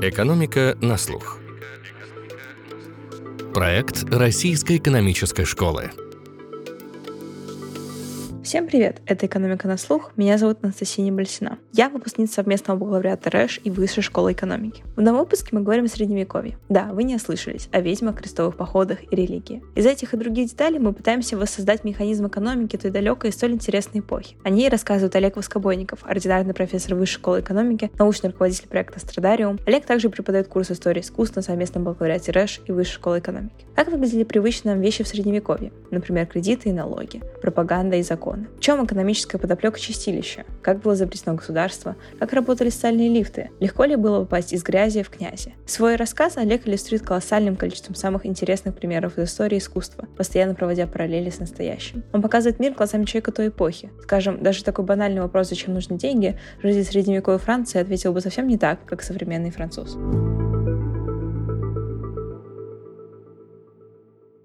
Экономика на слух. Проект Российской экономической школы. Всем привет! Это «Экономика на слух». Меня зовут Анастасия Небольсина. Я выпускница совместного бакалавриата РЭШ и Высшей школы экономики. В новом выпуске мы говорим о Средневековье. Да, вы не ослышались, о ведьмах, крестовых походах и религии. Из этих и других деталей мы пытаемся воссоздать механизм экономики той далекой и столь интересной эпохи. О ней рассказывает Олег Воскобойников, ординарный профессор Высшей школы экономики, научный руководитель проекта «Страдариум». Олег также преподает курс истории искусств на совместном бакалавриате РЭШ и Высшей школы экономики. Как выглядели привычные нам вещи в Средневековье? Например, кредиты и налоги, пропаганда и закон законы. В чем экономическая подоплека чистилища? Как было изобретено государство? Как работали социальные лифты? Легко ли было попасть из грязи в князи? Свой рассказ Олег иллюстрирует колоссальным количеством самых интересных примеров из истории искусства, постоянно проводя параллели с настоящим. Он показывает мир глазами человека той эпохи. Скажем, даже такой банальный вопрос, зачем нужны деньги, житель средневековой Франции ответил бы совсем не так, как современный француз.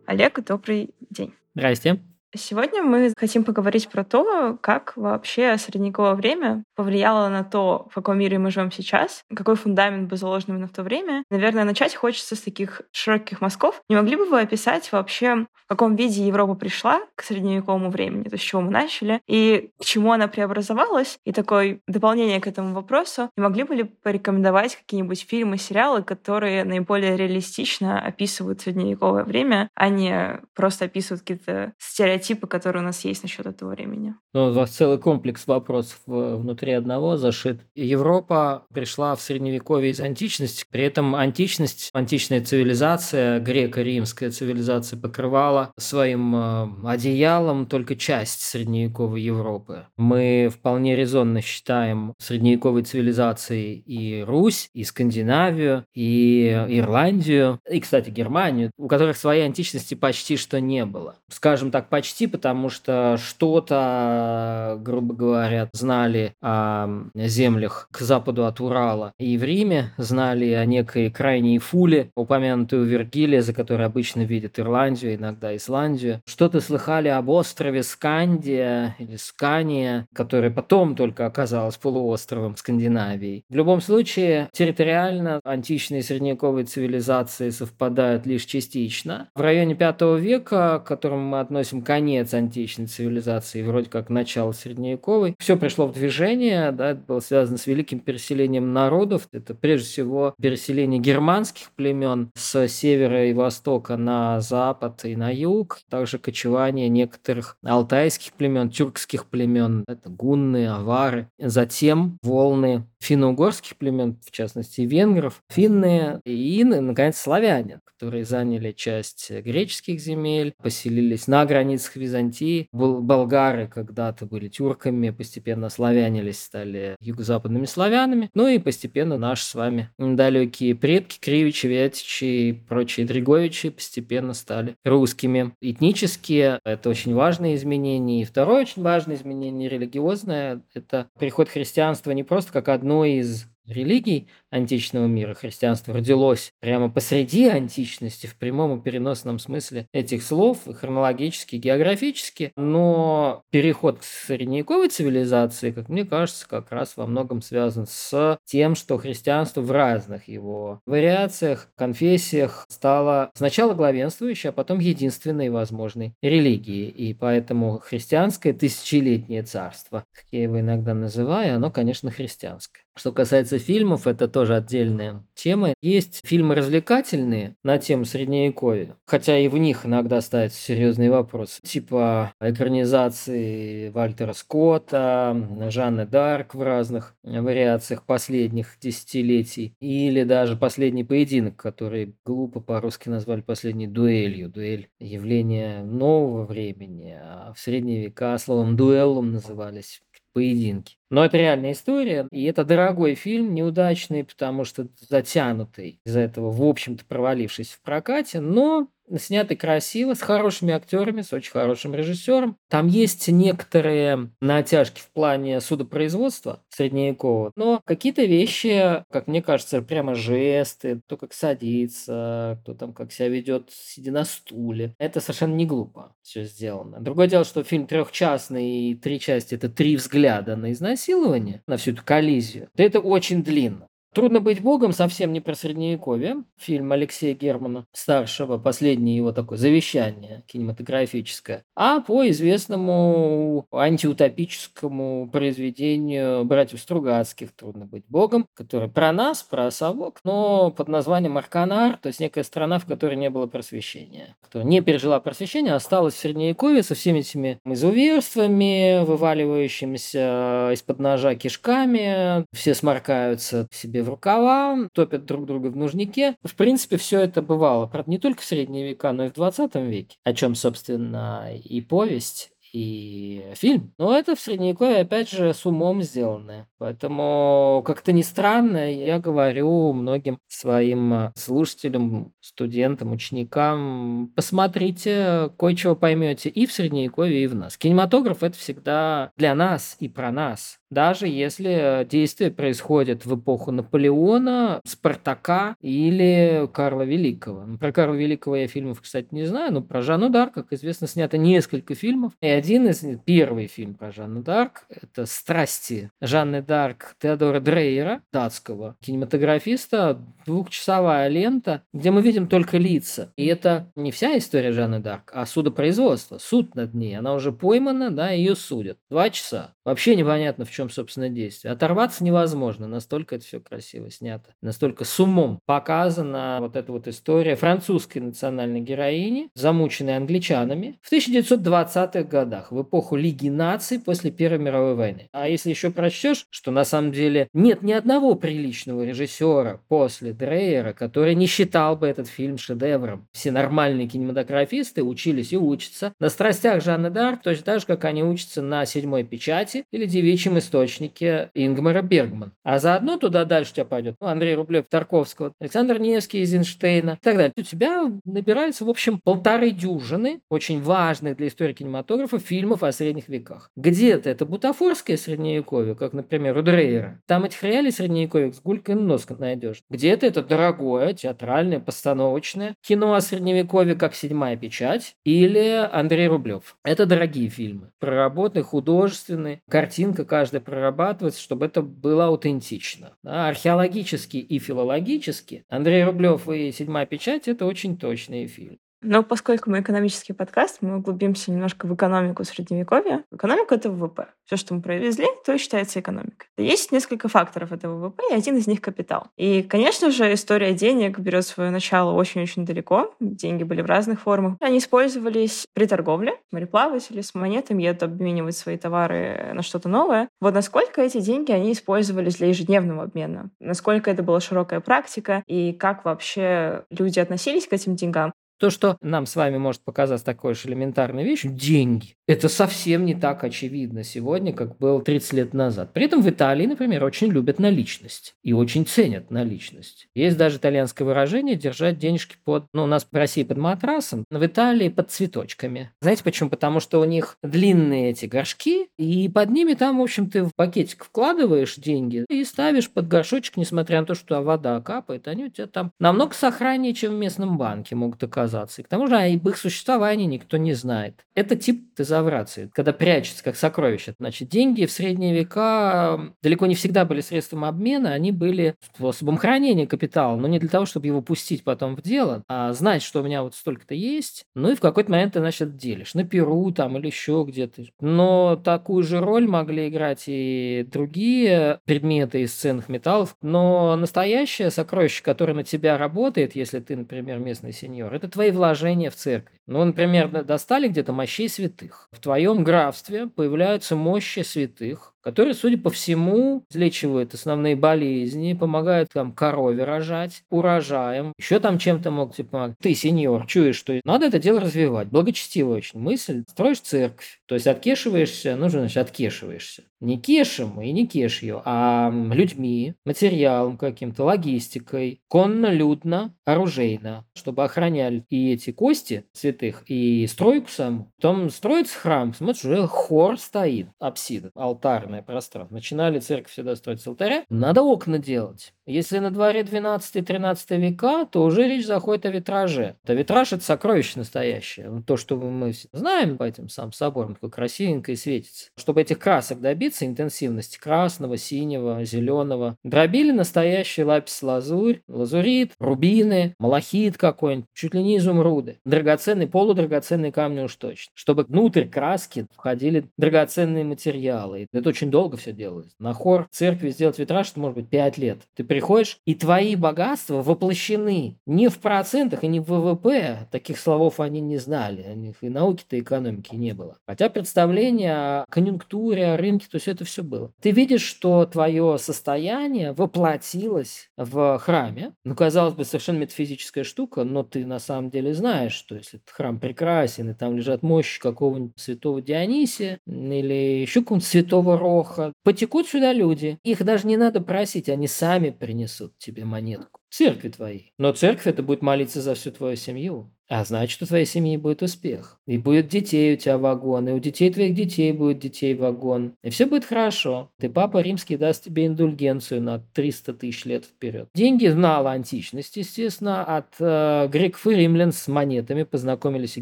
Олег, добрый день. Здрасте. Сегодня мы хотим поговорить про то, как вообще средневековое время повлияло на то, в каком мире мы живем сейчас, какой фундамент был заложен именно в то время. Наверное, начать хочется с таких широких мазков. Не могли бы вы описать вообще, в каком виде Европа пришла к средневековому времени, то с чего мы начали, и к чему она преобразовалась? И такое дополнение к этому вопросу, не могли бы ли порекомендовать какие-нибудь фильмы, сериалы, которые наиболее реалистично описывают средневековое время, а не просто описывают какие-то стереотипы стереотипы, которые у нас есть насчет этого времени. Ну, у вас целый комплекс вопросов внутри одного зашит. Европа пришла в Средневековье из античности, при этом античность, античная цивилизация, греко-римская цивилизация покрывала своим э, одеялом только часть средневековой Европы. Мы вполне резонно считаем средневековой цивилизацией и Русь, и Скандинавию, и Ирландию, и, кстати, Германию, у которых своей античности почти что не было. Скажем так, почти почти, потому что что-то, грубо говоря, знали о землях к западу от Урала и в Риме, знали о некой крайней Фуле, упомянутой у Вергилия, за которой обычно видят Ирландию, иногда Исландию. Что-то слыхали об острове Скандия или Скания, который потом только оказалось полуостровом Скандинавии. В любом случае, территориально античные и средневековые цивилизации совпадают лишь частично. В районе V века, к которому мы относим конец конец античной цивилизации, вроде как начало средневековой. Все пришло в движение, да, это было связано с великим переселением народов. Это прежде всего переселение германских племен с севера и востока на запад и на юг, также кочевание некоторых алтайских племен, тюркских племен, это гунны, авары. Затем волны финно-угорских племен, в частности венгров, финны и, наконец, славяне, которые заняли часть греческих земель, поселились на границах Византии. Болгары когда-то были тюрками, постепенно славянились, стали юго-западными славянами. Ну и постепенно наши с вами далекие предки, Кривичи, Вятичи и прочие Дриговичи постепенно стали русскими. Этнические – это очень важное изменение. И второе очень важное изменение религиозное – это приход христианства не просто как одно одной из религий античного мира, христианство родилось прямо посреди античности, в прямом и переносном смысле этих слов, хронологически, географически, но переход к средневековой цивилизации, как мне кажется, как раз во многом связан с тем, что христианство в разных его вариациях, конфессиях стало сначала главенствующей, а потом единственной возможной религией. И поэтому христианское тысячелетнее царство, как я его иногда называю, оно, конечно, христианское. Что касается фильмов, это тоже отдельная тема. Есть фильмы развлекательные на тему Средневековья, хотя и в них иногда ставятся серьезные вопросы, типа экранизации Вальтера Скотта, Жанны Дарк в разных вариациях последних десятилетий, или даже «Последний поединок», который глупо по-русски назвали «Последней дуэлью». Дуэль – явление нового времени, а в средние века словом «дуэллум» назывались поединки. Но это реальная история, и это дорогой фильм, неудачный, потому что затянутый, из-за этого, в общем-то, провалившись в прокате, но снятый красиво, с хорошими актерами, с очень хорошим режиссером. Там есть некоторые натяжки в плане судопроизводства средневекового, но какие-то вещи, как мне кажется, прямо жесты, то, как садится, кто там как себя ведет, сидя на стуле. Это совершенно не глупо все сделано. Другое дело, что фильм трехчастный и три части – это три взгляда на изнасилование, на всю эту коллизию. это очень длинно. «Трудно быть богом» совсем не про средневековье. Фильм Алексея Германа старшего, последнее его такое завещание кинематографическое, а по известному антиутопическому произведению братьев Стругацких «Трудно быть богом», который про нас, про совок, но под названием Арканар, то есть некая страна, в которой не было просвещения. Кто не пережила просвещение, осталась в Средневековье со всеми этими изуверствами, вываливающимися из-под ножа кишками, все сморкаются себе в рукава, топят друг друга в нужнике. В принципе, все это бывало, правда, не только в средние века, но и в 20 веке, о чем, собственно, и повесть, и фильм. Но это в Средневековье, опять же, с умом сделанное. Поэтому, как-то не странно, я говорю многим своим слушателям, студентам, ученикам, посмотрите, кое-чего поймете и в Средневековье, и в нас. Кинематограф — это всегда для нас и про нас даже если действие происходит в эпоху Наполеона, Спартака или Карла Великого. Про Карла Великого я фильмов, кстати, не знаю, но про Жанну Дарк, как известно, снято несколько фильмов. И один из первый фильм про Жанну Дарк – это «Страсти» Жанны Дарк Теодора Дрейера, датского кинематографиста, двухчасовая лента, где мы видим только лица. И это не вся история Жанны Дарк, а судопроизводство, суд над ней. Она уже поймана, да, ее судят. Два часа. Вообще непонятно, в чем, собственно, действие. Оторваться невозможно, настолько это все красиво снято. Настолько с умом показана вот эта вот история французской национальной героини, замученной англичанами в 1920-х годах, в эпоху Лиги наций после Первой мировой войны. А если еще прочтешь, что на самом деле нет ни одного приличного режиссера после Дрейера, который не считал бы этот фильм шедевром. Все нормальные кинематографисты учились и учатся на страстях Жанны Дарк, точно так же, как они учатся на седьмой печати, Кате или девичьем источнике Ингмара Бергман. А заодно туда дальше тебя пойдет ну, Андрей Рублев Тарковского, Александр Невский из Эйнштейна и так далее. У тебя набирается, в общем, полторы дюжины очень важных для истории кинематографа фильмов о средних веках. Где-то это бутафорское средневековье, как, например, у Дрейера. Там этих реалий средневековья с гулькой нос найдешь. Где-то это дорогое, театральное, постановочное кино о средневековье, как «Седьмая печать» или Андрей Рублев. Это дорогие фильмы. Проработанные, художественные, картинка каждая прорабатывается, чтобы это было аутентично. Да, археологически и филологически Андрей Рублев и «Седьмая печать» — это очень точные фильмы. Но поскольку мы экономический подкаст, мы углубимся немножко в экономику Средневековья. Экономика — это ВВП. Все, что мы провезли, то считается экономикой. Есть несколько факторов этого ВВП, и один из них — капитал. И, конечно же, история денег берет свое начало очень-очень далеко. Деньги были в разных формах. Они использовались при торговле. Мореплаватели с монетами едут обменивать свои товары на что-то новое. Вот насколько эти деньги они использовались для ежедневного обмена? Насколько это была широкая практика? И как вообще люди относились к этим деньгам? То, что нам с вами может показаться такой же элементарной вещью, деньги, это совсем не так очевидно сегодня, как было 30 лет назад. При этом в Италии, например, очень любят наличность и очень ценят наличность. Есть даже итальянское выражение держать денежки под, ну, у нас в России под матрасом, но в Италии под цветочками. Знаете почему? Потому что у них длинные эти горшки, и под ними там, в общем, ты в пакетик вкладываешь деньги и ставишь под горшочек, несмотря на то, что вода капает, они у тебя там намного сохраннее, чем в местном банке могут оказаться организации. К тому же об их существовании никто не знает. Это тип тезаврации, когда прячется как сокровище. Значит, деньги в средние века далеко не всегда были средством обмена, они были способом хранения капитала, но не для того, чтобы его пустить потом в дело, а знать, что у меня вот столько-то есть, ну и в какой-то момент ты, значит, делишь. На Перу там или еще где-то. Но такую же роль могли играть и другие предметы из ценных металлов. Но настоящее сокровище, которое на тебя работает, если ты, например, местный сеньор, это твои твои вложения в церковь. Ну, например, достали где-то мощей святых. В твоем графстве появляются мощи святых, которые, судя по всему, излечивают основные болезни, помогают там корове рожать, урожаем, еще там чем-то могут тебе помогать. Ты, сеньор, чуешь, что надо это дело развивать. Благочестивая очень мысль. Строишь церковь, то есть откешиваешься, ну, значит, откешиваешься. Не кешем и не кеш ее, а людьми, материалом каким-то, логистикой, конно-людно, оружейно, чтобы охраняли и эти кости святых, и стройку саму. Потом строится храм, смотришь, уже хор стоит, апсида, алтарь алтарное пространство. Начинали церковь всегда строить с алтаря. Надо окна делать. Если на дворе 12-13 века, то уже речь заходит о витраже. А витраж – это сокровище настоящее. То, что мы знаем по этим сам соборам, такое красивенько светится. Чтобы этих красок добиться, интенсивности красного, синего, зеленого, дробили настоящий лапис-лазурь, лазурит, рубины, малахит какой-нибудь, чуть ли не изумруды. Драгоценные, полудрагоценные камни уж точно. Чтобы внутрь краски входили драгоценные материалы. Это очень долго все делалось. На хор церкви сделать витраж, это может быть 5 лет. Ты приходишь, и твои богатства воплощены не в процентах и не в ВВП. Таких словов они не знали. У них и науки-то экономики не было. Хотя представление о конъюнктуре, о рынке, то есть это все было. Ты видишь, что твое состояние воплотилось в храме. Ну, казалось бы, совершенно метафизическая штука, но ты на самом деле знаешь, что если этот храм прекрасен, и там лежат мощи какого-нибудь святого Дионисия или еще какого-нибудь святого Роха, потекут сюда люди. Их даже не надо просить, они сами принесут тебе монетку. Церкви твоей. Но церковь это будет молиться за всю твою семью. А значит, у твоей семьи будет успех. И будет детей у тебя вагон, и у детей твоих детей будет детей вагон. И все будет хорошо. Ты, папа римский, даст тебе индульгенцию на 300 тысяч лет вперед. Деньги знала античность, естественно, от э, греков и римлян с монетами познакомились и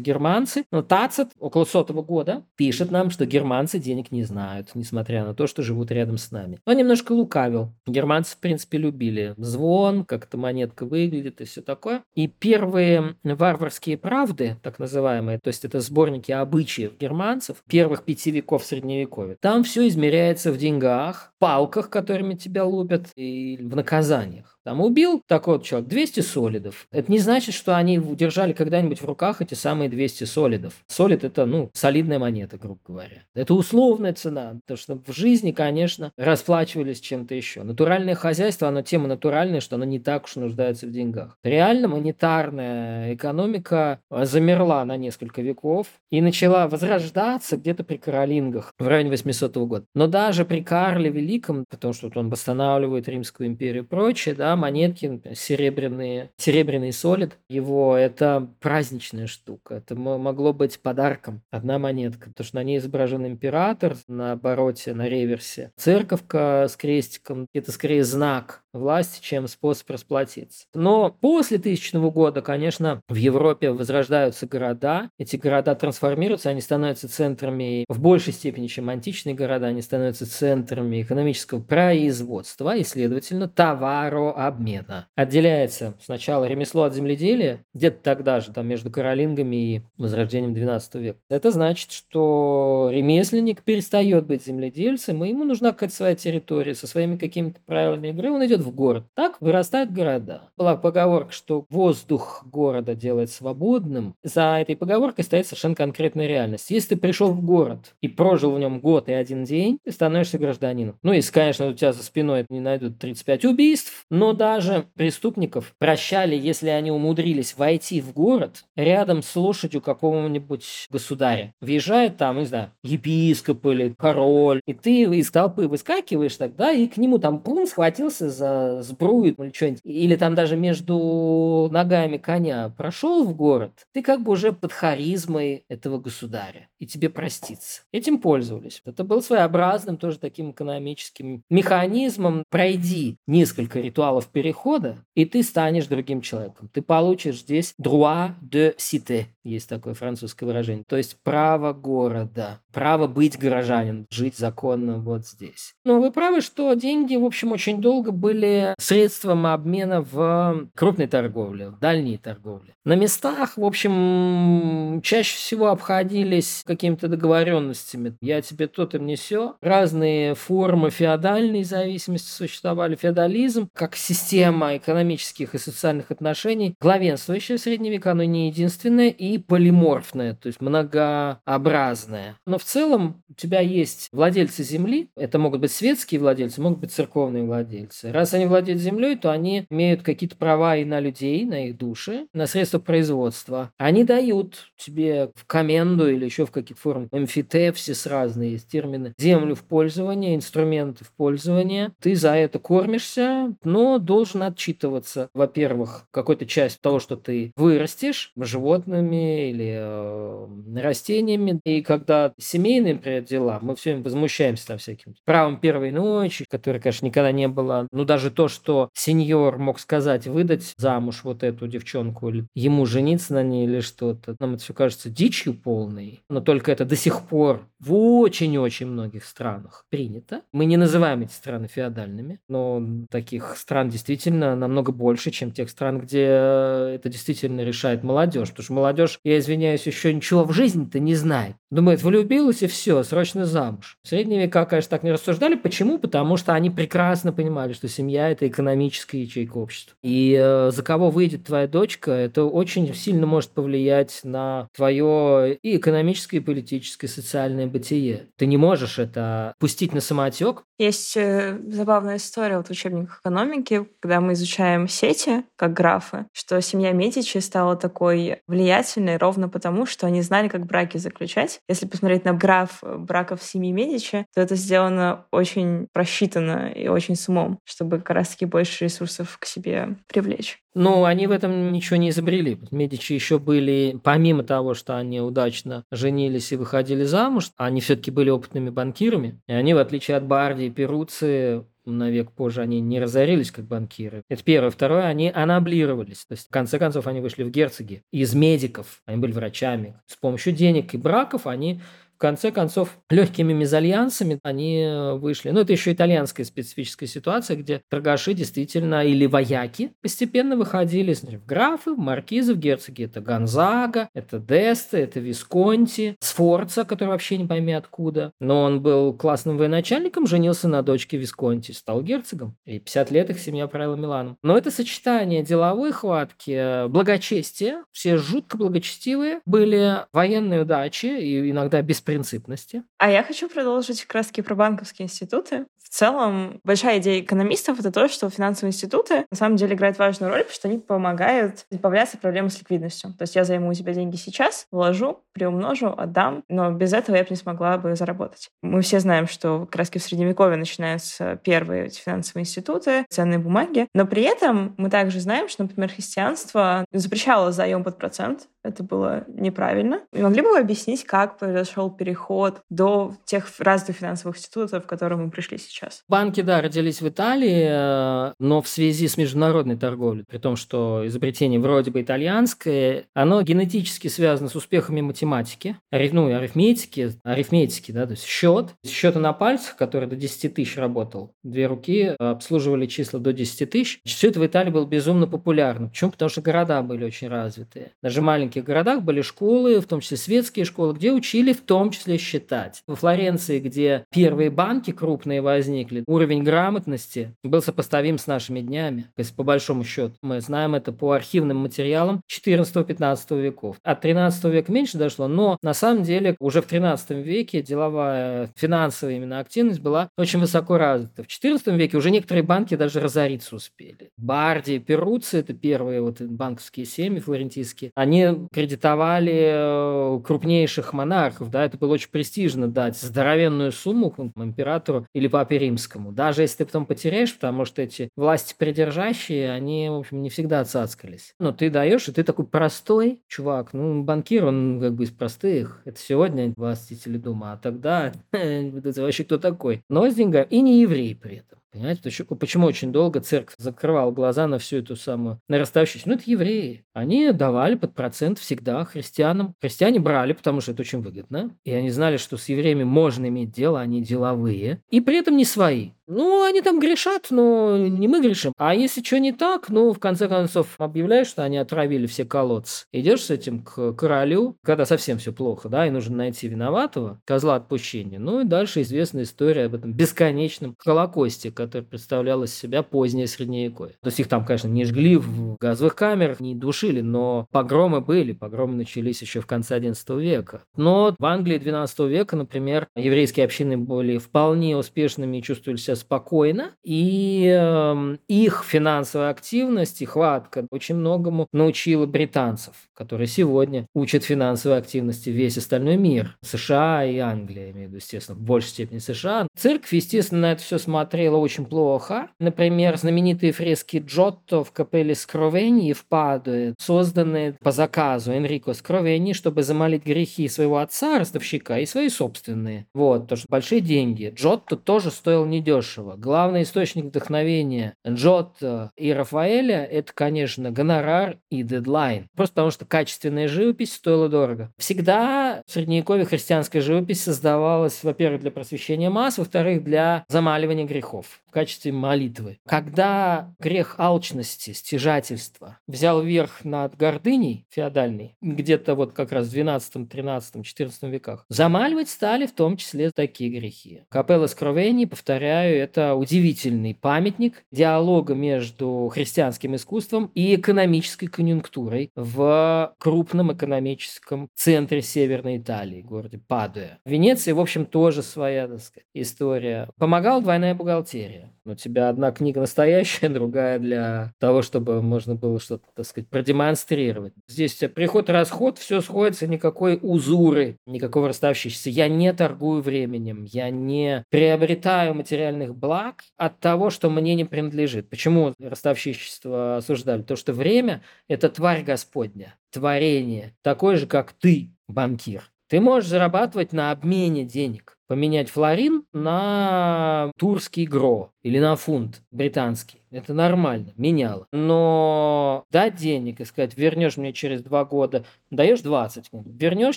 германцы. Но Тацит около сотого года пишет нам, что германцы денег не знают, несмотря на то, что живут рядом с нами. Он немножко лукавил. Германцы, в принципе, любили звон, как эта монетка выглядит и все такое. И первые варварские «Германские правды», так называемые, то есть это сборники обычаев германцев первых пяти веков Средневековья. Там все измеряется в деньгах, палках, которыми тебя лупят, и в наказаниях. Там убил такой вот человек 200 солидов. Это не значит, что они держали когда-нибудь в руках эти самые 200 солидов. Солид – это, ну, солидная монета, грубо говоря. Это условная цена, потому что в жизни, конечно, расплачивались чем-то еще. Натуральное хозяйство, оно тема натуральная, что оно не так уж нуждается в деньгах. Реально монетарная экономика замерла на несколько веков и начала возрождаться где-то при Каролингах в районе 800 года. Но даже при Карле Великом, потому что вот он восстанавливает Римскую империю и прочее, да, монетки серебряные, серебряный солид его, это праздничная штука. Это могло быть подарком. Одна монетка, потому что на ней изображен император на обороте, на реверсе. Церковка с крестиком, это скорее знак власти, чем способ расплатиться. Но после тысячного года, конечно, в Европе возрождаются города. Эти города трансформируются, они становятся центрами в большей степени, чем античные города, они становятся центрами экономического производства и, следовательно, товарообмена. Отделяется сначала ремесло от земледелия, где-то тогда же, там между каролингами и возрождением 12 века. Это значит, что ремесленник перестает быть земледельцем, и ему нужна какая-то своя территория со своими какими-то правилами игры, он идет в город. Так вырастают города. Была поговорка, что воздух города делает свободным. За этой поговоркой стоит совершенно конкретная реальность. Если ты пришел в город и прожил в нем год и один день, ты становишься гражданином. Ну, если, конечно, у тебя за спиной не найдут 35 убийств, но даже преступников прощали, если они умудрились войти в город рядом с лошадью какого-нибудь государя. Въезжает там, не знаю, епископ или король, и ты из толпы выскакиваешь тогда, и к нему там пун схватился за сбрует или что-нибудь, или там даже между ногами коня прошел в город, ты как бы уже под харизмой этого государя, и тебе проститься. Этим пользовались. Это был своеобразным тоже таким экономическим механизмом. Пройди несколько ритуалов перехода, и ты станешь другим человеком. Ты получишь здесь droit de cité, есть такое французское выражение, то есть право города, право быть горожанином, жить законно вот здесь. Но вы правы, что деньги, в общем, очень долго были были средством обмена в крупной торговле, в дальней торговле. На местах, в общем, чаще всего обходились какими-то договоренностями. Я тебе то, ты мне все. Разные формы феодальной зависимости существовали. Феодализм как система экономических и социальных отношений, главенствующая в средние века, но не единственная, и полиморфная, то есть многообразная. Но в целом у тебя есть владельцы земли, это могут быть светские владельцы, могут быть церковные владельцы. Раз Раз они владеют землей, то они имеют какие-то права и на людей, на их души, на средства производства. Они дают тебе в коменду или еще в каких-то формах, эмфитепсис разные есть термины, землю в пользование, инструменты в пользование. Ты за это кормишься, но должен отчитываться, во-первых, какой-то часть того, что ты вырастешь, животными или э, растениями. И когда семейные, например, дела, мы все время возмущаемся там всяким правом первой ночи, которой, конечно, никогда не было. Ну, даже то, что сеньор мог сказать, выдать замуж вот эту девчонку, или ему жениться на ней или что-то, нам это все кажется дичью полной. Но только это до сих пор в очень-очень многих странах принято. Мы не называем эти страны феодальными, но таких стран действительно намного больше, чем тех стран, где это действительно решает молодежь. Потому что молодежь, я извиняюсь, еще ничего в жизни-то не знает. Думает, влюбилась и все, срочно замуж. В средние века, конечно, так не рассуждали. Почему? Потому что они прекрасно понимали, что семья – это экономическая ячейка общества. И э, за кого выйдет твоя дочка, это очень сильно может повлиять на твое и экономическое, и политическое, и социальное бытие. Ты не можешь это пустить на самотек. Есть э, забавная история вот в учебниках экономики, когда мы изучаем сети, как графы, что семья Медичи стала такой влиятельной ровно потому, что они знали, как браки заключать. Если посмотреть на граф браков семьи Медичи, то это сделано очень просчитанно и очень с умом, чтобы как раз-таки больше ресурсов к себе привлечь. Ну, они в этом ничего не изобрели. Медичи еще были, помимо того, что они удачно женились и выходили замуж, они все-таки были опытными банкирами. И они, в отличие от Барди и Перуци, на век позже они не разорились как банкиры. Это первое. Второе, они анаблировались. То есть, в конце концов, они вышли в герцоги. Из медиков, они были врачами. С помощью денег и браков они конце концов, легкими мезальянсами они э, вышли. Ну, это еще итальянская специфическая ситуация, где торгаши действительно или вояки постепенно выходили в графы, в маркизы, в герцоги. Это Гонзага, это Десте, это Висконти, Сфорца, который вообще не пойми откуда. Но он был классным военачальником, женился на дочке Висконти, стал герцогом. И 50 лет их семья правила Миланом. Но это сочетание деловой хватки, благочестия, все жутко благочестивые, были военные удачи и иногда беспредельные беспринципности. А я хочу продолжить раз про банковские институты. В целом, большая идея экономистов — это то, что финансовые институты на самом деле играют важную роль, потому что они помогают избавляться от проблемы с ликвидностью. То есть я займу у тебя деньги сейчас, вложу, приумножу, отдам, но без этого я бы не смогла бы заработать. Мы все знаем, что как раз в Средневековье начинаются первые эти финансовые институты, ценные бумаги, но при этом мы также знаем, что, например, христианство запрещало заем под процент, это было неправильно. И могли бы вы объяснить, как произошел переход до тех развитых финансовых институтов, к которым мы пришли сейчас? Банки, да, родились в Италии, э, но в связи с международной торговлей, при том, что изобретение вроде бы итальянское, оно генетически связано с успехами математики, ну и арифметики, арифметики, да, то есть счет. Счеты на пальцах, который до 10 тысяч работал, две руки обслуживали числа до 10 тысяч. Все это в Италии было безумно популярно. Почему? Потому что города были очень развитые. Даже маленьких городах были школы, в том числе светские школы, где учили в том числе считать. Во Флоренции, где первые банки крупные возникли, уровень грамотности был сопоставим с нашими днями. То есть, по большому счету, мы знаем это по архивным материалам 14-15 веков. От 13 века меньше дошло, но на самом деле уже в 13 веке деловая, финансовая именно активность была очень высоко развита. В 14 веке уже некоторые банки даже разориться успели. Барди, Перуци, это первые вот банковские семьи флорентийские, они кредитовали э, крупнейших монархов, да, это было очень престижно дать здоровенную сумму императору или папе римскому, даже если ты потом потеряешь, потому что эти власти придержащие, они, в общем, не всегда цацкались. Но ты даешь, и ты такой простой чувак, ну, банкир, он как бы из простых, это сегодня властители дома, а тогда это вообще кто такой? Но с деньгами, и не еврей при этом. Понимаете, почему очень долго церковь закрывала глаза на всю эту самую нарастающую? Ну, это евреи. Они давали под процент всегда христианам. Христиане брали, потому что это очень выгодно. И они знали, что с евреями можно иметь дело, они деловые. И при этом не свои. Ну, они там грешат, но не мы грешим. А если что не так, ну, в конце концов, объявляешь, что они отравили все колодцы. Идешь с этим к королю, когда совсем все плохо, да, и нужно найти виноватого, козла отпущения. Ну, и дальше известная история об этом бесконечном Холокосте, который представлял из себя позднее Средневековье. То есть их там, конечно, не жгли в газовых камерах, не душили, но погромы были. Погромы начались еще в конце XI века. Но в Англии XII века, например, еврейские общины были вполне успешными и чувствовали себя спокойно, и э, их финансовая активность и хватка очень многому научила британцев, которые сегодня учат финансовой активности весь остальной мир. США и Англия, имею в виду, естественно, в большей степени США. Церковь, естественно, на это все смотрела очень плохо. Например, знаменитые фрески Джотто в капелле Скровении в Падуе, созданные по заказу Энрико Скровени, чтобы замолить грехи своего отца, ростовщика, и свои собственные. Вот, то, что большие деньги. Джотто тоже стоил недешево. Главный источник вдохновения Джотто и Рафаэля – это, конечно, гонорар и дедлайн. Просто потому, что качественная живопись стоила дорого. Всегда в Средневековье христианская живопись создавалась, во-первых, для просвещения масс, во-вторых, для замаливания грехов в качестве молитвы. Когда грех алчности, стяжательства взял верх над гордыней феодальной, где-то вот как раз в 12, 13, 14 веках, замаливать стали в том числе такие грехи. Капелла Скровени, повторяю, это удивительный памятник диалога между христианским искусством и экономической конъюнктурой в крупном экономическом центре Северной Италии, городе Падуя. В Венеции, в общем, тоже своя так сказать, история. Помогала двойная бухгалтерия. У тебя одна книга настоящая, другая для того, чтобы можно было что-то, так сказать, продемонстрировать. Здесь у тебя приход-расход, все сходится, никакой узуры, никакого расставщичества. Я не торгую временем, я не приобретаю материальных благ от того, что мне не принадлежит. Почему расставщичество осуждали? То, что время – это тварь Господня, творение, такое же, как ты, банкир. Ты можешь зарабатывать на обмене денег поменять флорин на турский гро или на фунт британский. Это нормально, меняло. Но дать денег и сказать, вернешь мне через два года, даешь 20, вернешь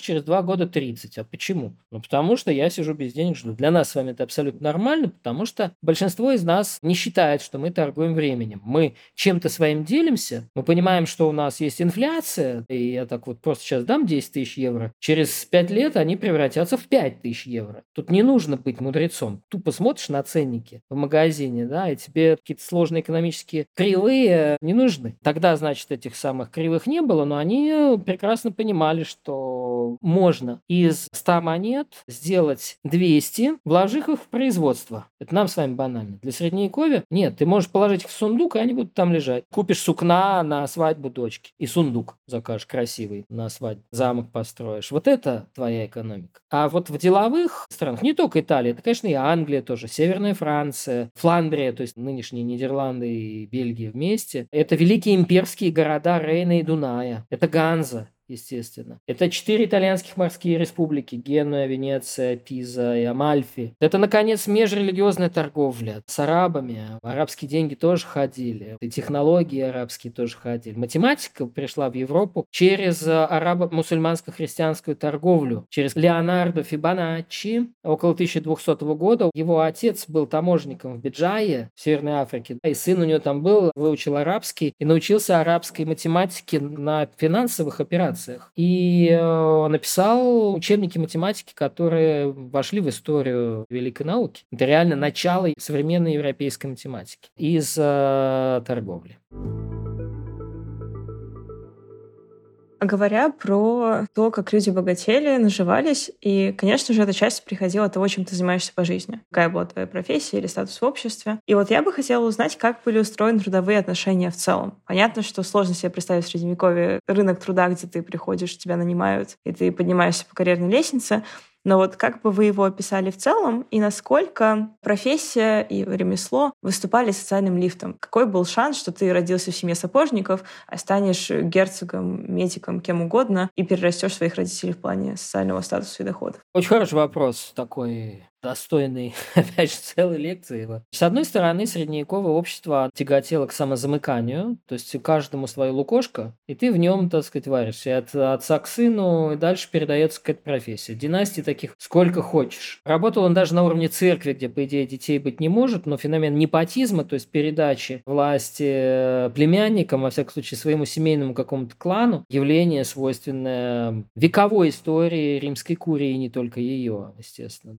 через два года 30. А почему? Ну, потому что я сижу без денег, жду. Для нас с вами это абсолютно нормально, потому что большинство из нас не считает, что мы торгуем временем. Мы чем-то своим делимся, мы понимаем, что у нас есть инфляция, и я так вот просто сейчас дам 10 тысяч евро, через 5 лет они превратятся в 5 тысяч евро. Тут не нужно быть мудрецом. Тупо смотришь на ценники в магазине, да, и тебе какие-то сложные экономические кривые не нужны. Тогда, значит, этих самых кривых не было, но они прекрасно понимали, что можно из 100 монет сделать 200, вложив их в производство. Это нам с вами банально. Для средневековья нет, ты можешь положить их в сундук, и они будут там лежать. Купишь сукна на свадьбу дочки и сундук закажешь красивый на свадьбу, замок построишь. Вот это твоя экономика. А вот в деловых странах, не только Италия, это, конечно, и Англия тоже, Северная Франция, Фландрия, то есть нынешние Нидерланды и Бельгия вместе. Это великие имперские города Рейна и Дуная. Это Ганза естественно. Это четыре итальянских морские республики – Генуя, Венеция, Пиза и Амальфи. Это, наконец, межрелигиозная торговля с арабами. Арабские деньги тоже ходили. И технологии арабские тоже ходили. Математика пришла в Европу через арабо-мусульманско-христианскую торговлю, через Леонардо Фибоначчи около 1200 года. Его отец был таможенником в Биджае, в Северной Африке, и сын у него там был, выучил арабский и научился арабской математике на финансовых операциях публикациях. И э, написал учебники математики, которые вошли в историю великой науки. Это реально начало современной европейской математики из э, торговли. Говоря про то, как люди богатели, наживались, и, конечно же, эта часть приходила от того, чем ты занимаешься по жизни. Какая была твоя профессия или статус в обществе. И вот я бы хотела узнать, как были устроены трудовые отношения в целом. Понятно, что сложно себе представить в Средневековье рынок труда, где ты приходишь, тебя нанимают, и ты поднимаешься по карьерной лестнице, но вот как бы вы его описали в целом и насколько профессия и ремесло выступали социальным лифтом? Какой был шанс, что ты родился в семье сапожников, а станешь герцогом, медиком, кем угодно и перерастешь своих родителей в плане социального статуса и доходов? Очень хороший вопрос такой достойный, опять же, целой лекции. С одной стороны, средневековое общество тяготело к самозамыканию, то есть каждому свое лукошко, и ты в нем, так сказать, варишься. И от отца к сыну, и дальше передается какая-то профессия. Династий таких сколько хочешь. Работал он даже на уровне церкви, где, по идее, детей быть не может, но феномен непотизма, то есть передачи власти э, племянникам, во всяком случае, своему семейному какому-то клану, явление, свойственное вековой истории римской курии, не только ее, естественно.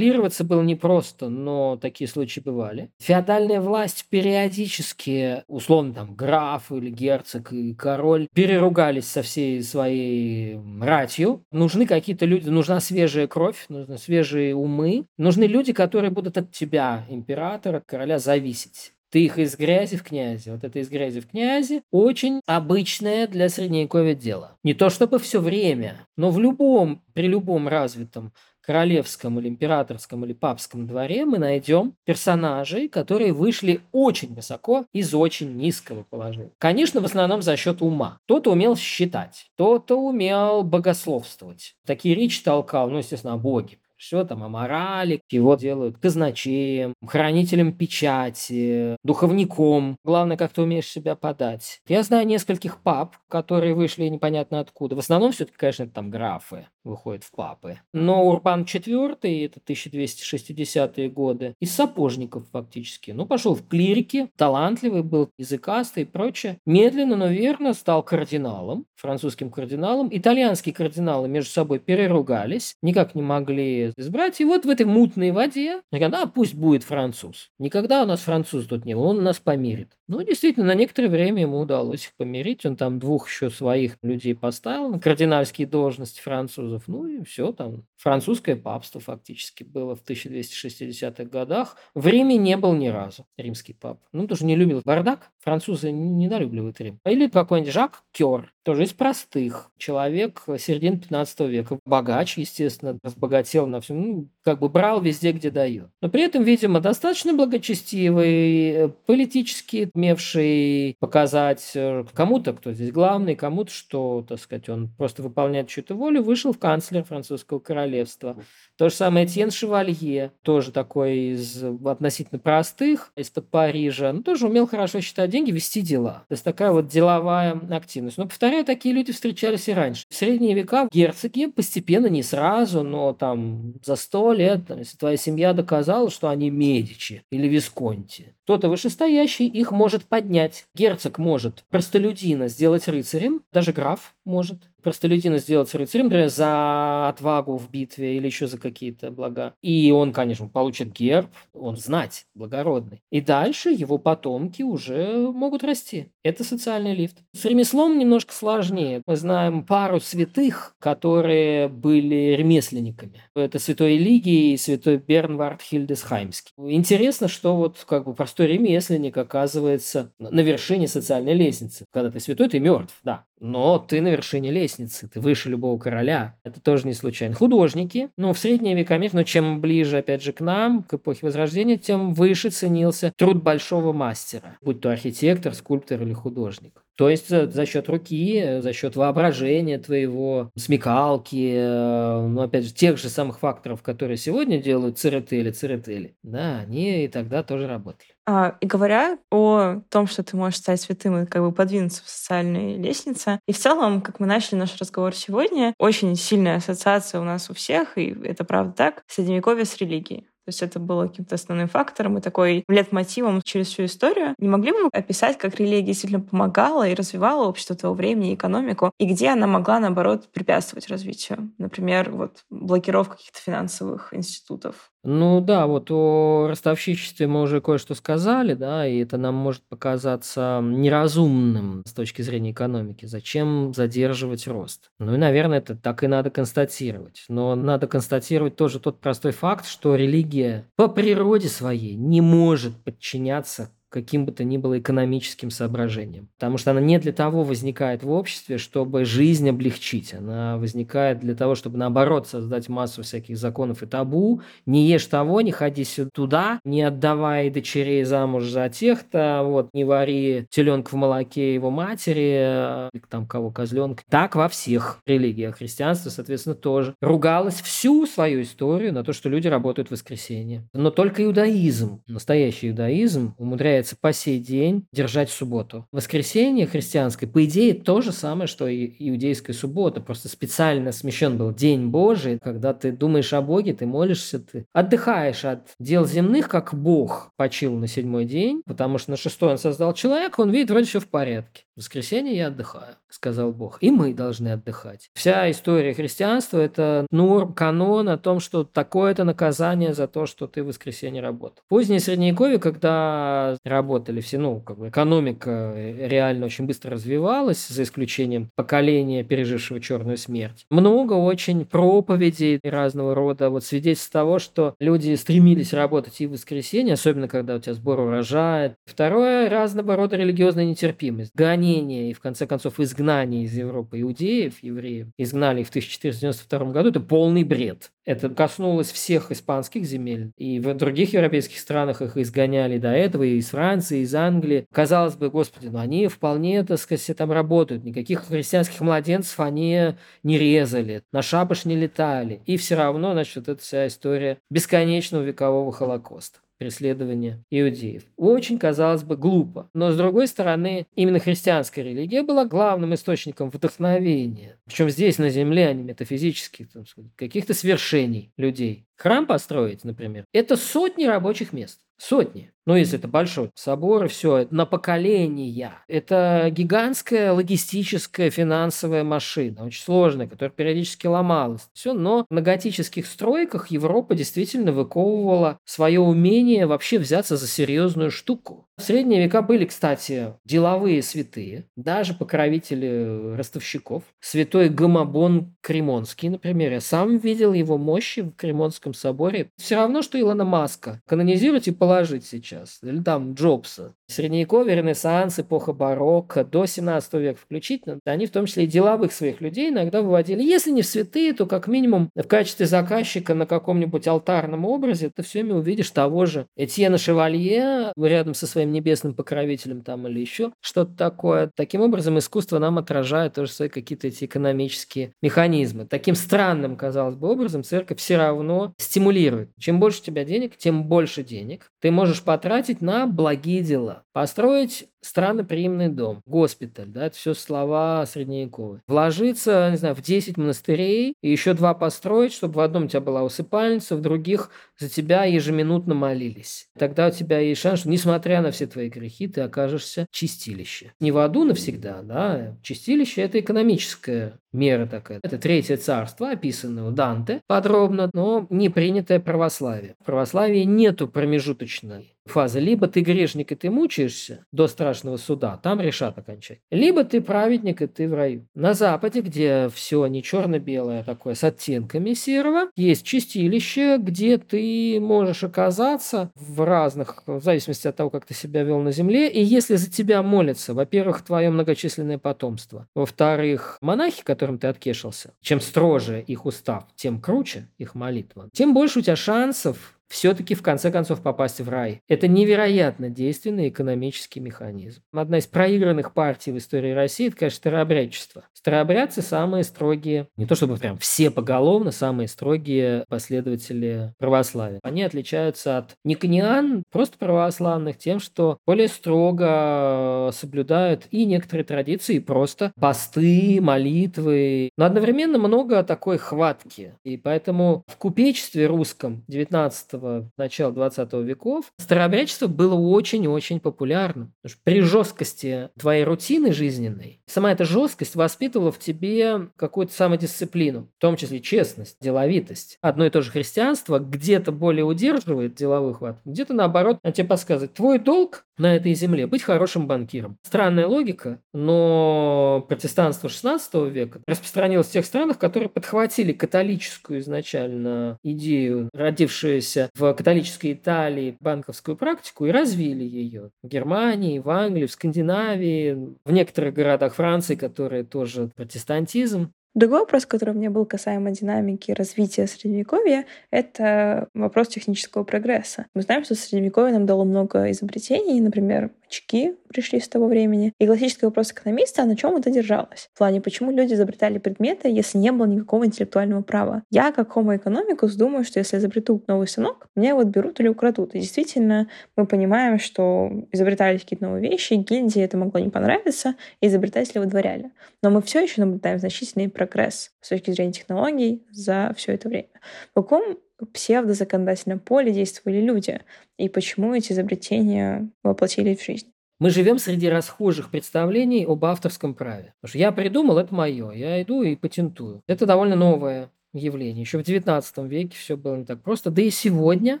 Анаблироваться было непросто, но такие случаи бывали. Феодальная власть периодически, условно там граф или герцог и король, переругались со всей своей ратью. Нужны какие-то люди, нужна свежая кровь, нужны свежие умы, нужны люди, которые будут от тебя, императора, короля, зависеть ты их из грязи в князи. Вот это из грязи в князи очень обычное для средневековья дело. Не то чтобы все время, но в любом, при любом развитом королевском или императорском или папском дворе мы найдем персонажей, которые вышли очень высоко из очень низкого положения. Конечно, в основном за счет ума. Кто-то умел считать, кто-то умел богословствовать. Такие речи толкал, ну, естественно, о Боге все там о морали, его делают казначеем, хранителем печати, духовником. Главное, как ты умеешь себя подать. Я знаю нескольких пап, которые вышли непонятно откуда. В основном все-таки, конечно, там графы выходят в папы. Но Урбан IV, это 1260-е годы, из сапожников фактически. Ну, пошел в клирики, талантливый был, языкастый и прочее. Медленно, но верно стал кардиналом, французским кардиналом. Итальянские кардиналы между собой переругались, никак не могли избрать. И вот в этой мутной воде, а пусть будет француз. Никогда у нас француз тут не был, он нас помирит. Ну, действительно, на некоторое время ему удалось их помирить. Он там двух еще своих людей поставил на кардинальские должности французов. Ну и все, там французское папство фактически было в 1260-х годах. В Риме не был ни разу римский пап. Ну, тоже не любил бардак. Французы недолюбливают Рим. Или какой-нибудь Жак Кер, тоже из простых. Человек середины 15 века. Богач, естественно, разбогател на всем. Ну, как бы брал везде, где дает. Но при этом, видимо, достаточно благочестивый, э, политически умевший показать э, кому-то, кто здесь главный, кому-то, что, так сказать, он просто выполняет чью-то волю, вышел в канцлер французского королевства. То же самое Этьен Шевалье, тоже такой из относительно простых, из-под Парижа, но тоже умел хорошо считать деньги, вести дела. То есть такая вот деловая активность. Но, повторяю, такие люди встречались и раньше. В средние века герцоги постепенно, не сразу, но там за сто лет, там, если твоя семья доказала, что они Медичи или Висконти, кто-то вышестоящий их может поднять. Герцог может простолюдина сделать рыцарем, даже граф может простолюдина сделать рыцарем, например, за отвагу в битве или еще за какие-то блага. И он, конечно, получит герб, он знать, благородный. И дальше его потомки уже могут расти. Это социальный лифт. С ремеслом немножко сложнее. Мы знаем пару святых, которые были ремесленниками. Это святой Элигий и святой Бернвард Хильдесхаймский. Интересно, что вот как бы простой ремесленник оказывается на вершине социальной лестницы. Когда ты святой, ты мертв, да. Но ты на вершине лестницы, ты выше любого короля. Это тоже не случайно. Художники, ну, в средние века мир, но чем ближе, опять же, к нам, к эпохе Возрождения, тем выше ценился труд большого мастера, будь то архитектор, скульптор или художник. То есть э, за счет руки, э, за счет воображения твоего, смекалки, э, ну, опять же, тех же самых факторов, которые сегодня делают церетели, церетели, да, они и тогда тоже работали. А, и говоря о том, что ты можешь стать святым и как бы подвинуться в социальной лестнице, и в целом, как мы начали наш разговор сегодня, очень сильная ассоциация у нас у всех, и это правда так, средневековье с религией. То есть это было каким-то основным фактором и такой лет-мотивом через всю историю. Не могли бы вы описать, как религия действительно помогала и развивала общество того времени, и экономику, и где она могла, наоборот, препятствовать развитию? Например, вот блокировка каких-то финансовых институтов. Ну да, вот о ростовщичестве мы уже кое-что сказали, да, и это нам может показаться неразумным с точки зрения экономики. Зачем задерживать рост? Ну и, наверное, это так и надо констатировать. Но надо констатировать тоже тот простой факт, что религия по природе своей не может подчиняться каким бы то ни было экономическим соображением. Потому что она не для того возникает в обществе, чтобы жизнь облегчить. Она возникает для того, чтобы, наоборот, создать массу всяких законов и табу. Не ешь того, не ходи туда, не отдавай дочерей замуж за тех-то, вот, не вари теленка в молоке его матери, или там кого, козленка. Так во всех религиях. Христианство, соответственно, тоже ругалось всю свою историю на то, что люди работают в воскресенье. Но только иудаизм, настоящий иудаизм, умудряется является по сей день держать субботу. Воскресенье христианское, по идее, то же самое, что и иудейская суббота. Просто специально смещен был День Божий, когда ты думаешь о Боге, ты молишься, ты отдыхаешь от дел земных, как Бог почил на седьмой день, потому что на шестой он создал человека, он видит, вроде все в порядке. В воскресенье я отдыхаю, сказал Бог. И мы должны отдыхать. Вся история христианства – это норм, канон о том, что такое-то наказание за то, что ты в воскресенье работал. Позднее Средневековье, когда работали все, ну, как бы экономика реально очень быстро развивалась, за исключением поколения, пережившего черную смерть. Много очень проповедей разного рода, вот свидетельств того, что люди стремились работать и в воскресенье, особенно когда у тебя сбор урожая. Второе – разного рода религиозная нетерпимость. Гонение гонения и, в конце концов, изгнание из Европы иудеев, евреев, изгнали их в 1492 году, это полный бред. Это коснулось всех испанских земель. И в других европейских странах их изгоняли до этого, и из Франции, и из Англии. Казалось бы, господи, ну они вполне, так сказать, там работают. Никаких христианских младенцев они не резали, на шабаш не летали. И все равно, значит, эта вся история бесконечного векового Холокоста преследования иудеев. Очень, казалось бы, глупо. Но, с другой стороны, именно христианская религия была главным источником вдохновения. Причем здесь, на земле, а не метафизических, каких-то свершений людей. Храм построить, например, это сотни рабочих мест. Сотни. Ну, если это большой собор, все, на поколения. Это гигантская логистическая финансовая машина, очень сложная, которая периодически ломалась. Все, но на готических стройках Европа действительно выковывала свое умение вообще взяться за серьезную штуку. В средние века были, кстати, деловые святые, даже покровители ростовщиков. Святой Гамабон Кремонский, например, я сам видел его мощи в Кремонском соборе. Все равно, что Илона Маска. Канонизировать и положить сейчас. Или там Джобса. Средневековье, Ренессанс, эпоха барокко, до 17 века включительно, они в том числе и деловых своих людей иногда выводили, если не в святые, то как минимум в качестве заказчика на каком-нибудь алтарном образе ты все время увидишь того же Этьена Шевалье рядом со своим небесным покровителем там или еще что-то такое. Таким образом, искусство нам отражает тоже свои какие-то эти экономические механизмы. Таким странным, казалось бы, образом церковь все равно стимулирует. Чем больше у тебя денег, тем больше денег ты можешь потратить на благие дела. Построить странноприимный дом, госпиталь, да, это все слова средневековые. Вложиться, не знаю, в 10 монастырей и еще два построить, чтобы в одном у тебя была усыпальница, в других за тебя ежеминутно молились. Тогда у тебя есть шанс, что, несмотря на все твои грехи, ты окажешься в чистилище. Не в аду навсегда, да, чистилище – это экономическая мера такая. Это третье царство, описанное у Данте подробно, но не принятое православие. В православии нету промежуточной фазы. Либо ты грешник, и ты мучаешься до страшного суда, там решат окончать. Либо ты праведник, и ты в раю. На Западе, где все не черно-белое такое, с оттенками серого, есть чистилище, где ты можешь оказаться в разных, в зависимости от того, как ты себя вел на земле. И если за тебя молятся, во-первых, твое многочисленное потомство, во-вторых, монахи, которым ты откешился, чем строже их устав, тем круче их молитва, тем больше у тебя шансов все-таки в конце концов попасть в рай. Это невероятно действенный экономический механизм. Одна из проигранных партий в истории России – это, конечно, старообрядчество. Старообрядцы самые строгие, не то чтобы прям все поголовно, самые строгие последователи православия. Они отличаются от никониан, просто православных, тем, что более строго соблюдают и некоторые традиции, просто посты, молитвы, но одновременно много такой хватки. И поэтому в купечестве русском 19 начала 20 веков, старообрядчество было очень-очень популярным. При жесткости твоей рутины жизненной, сама эта жесткость воспитывала в тебе какую-то самодисциплину, в том числе честность, деловитость. Одно и то же христианство где-то более удерживает деловой хват, где-то наоборот тебе подсказывает, твой долг на этой земле быть хорошим банкиром. Странная логика, но протестанство 16 века распространилось в тех странах, которые подхватили католическую изначально идею, родившуюся в католической Италии, банковскую практику и развили ее. В Германии, в Англии, в Скандинавии, в некоторых городах Франции, которые тоже протестантизм. Другой вопрос, который у меня был касаемо динамики развития Средневековья, это вопрос технического прогресса. Мы знаем, что Средневековье нам дало много изобретений, например, очки пришли с того времени. И классический вопрос экономиста, а на чем это держалось? В плане, почему люди изобретали предметы, если не было никакого интеллектуального права? Я, как homo economicus, думаю, что если изобрету новый станок, меня его отберут или украдут. И действительно, мы понимаем, что изобретались какие-то новые вещи, гильдии это могло не понравиться, и изобретатели выдворяли. Но мы все еще наблюдаем значительный прогресс с точки зрения технологий за все это время. В каком псевдозаконодательном поле действовали люди и почему эти изобретения воплотились в жизнь. Мы живем среди расхожих представлений об авторском праве. Потому что я придумал, это мое, я иду и патентую. Это довольно новое явление. Еще в 19 веке все было не так просто. Да и сегодня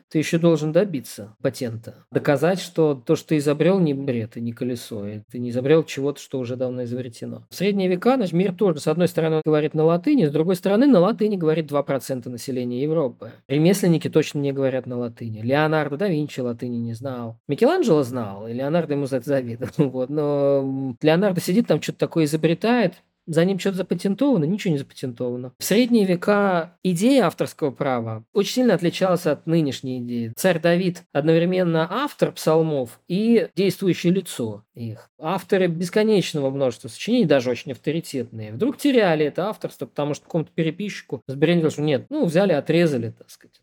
ты еще должен добиться патента. Доказать, что то, что ты изобрел, не бред и не колесо. И ты не изобрел чего-то, что уже давно изобретено. В средние века наш мир тоже, с одной стороны, говорит на латыни, с другой стороны, на латыни говорит 2% населения Европы. Ремесленники точно не говорят на латыни. Леонардо да Винчи латыни не знал. Микеланджело знал, и Леонардо ему за это завидовал. Вот. Но Леонардо сидит там, что-то такое изобретает, за ним что-то запатентовано, ничего не запатентовано. В средние века идея авторского права очень сильно отличалась от нынешней идеи. Царь Давид одновременно автор псалмов и действующее лицо их. Авторы бесконечного множества сочинений, даже очень авторитетные, вдруг теряли это авторство, потому что какому-то переписчику сбрендил, что нет, ну, взяли, отрезали, так сказать,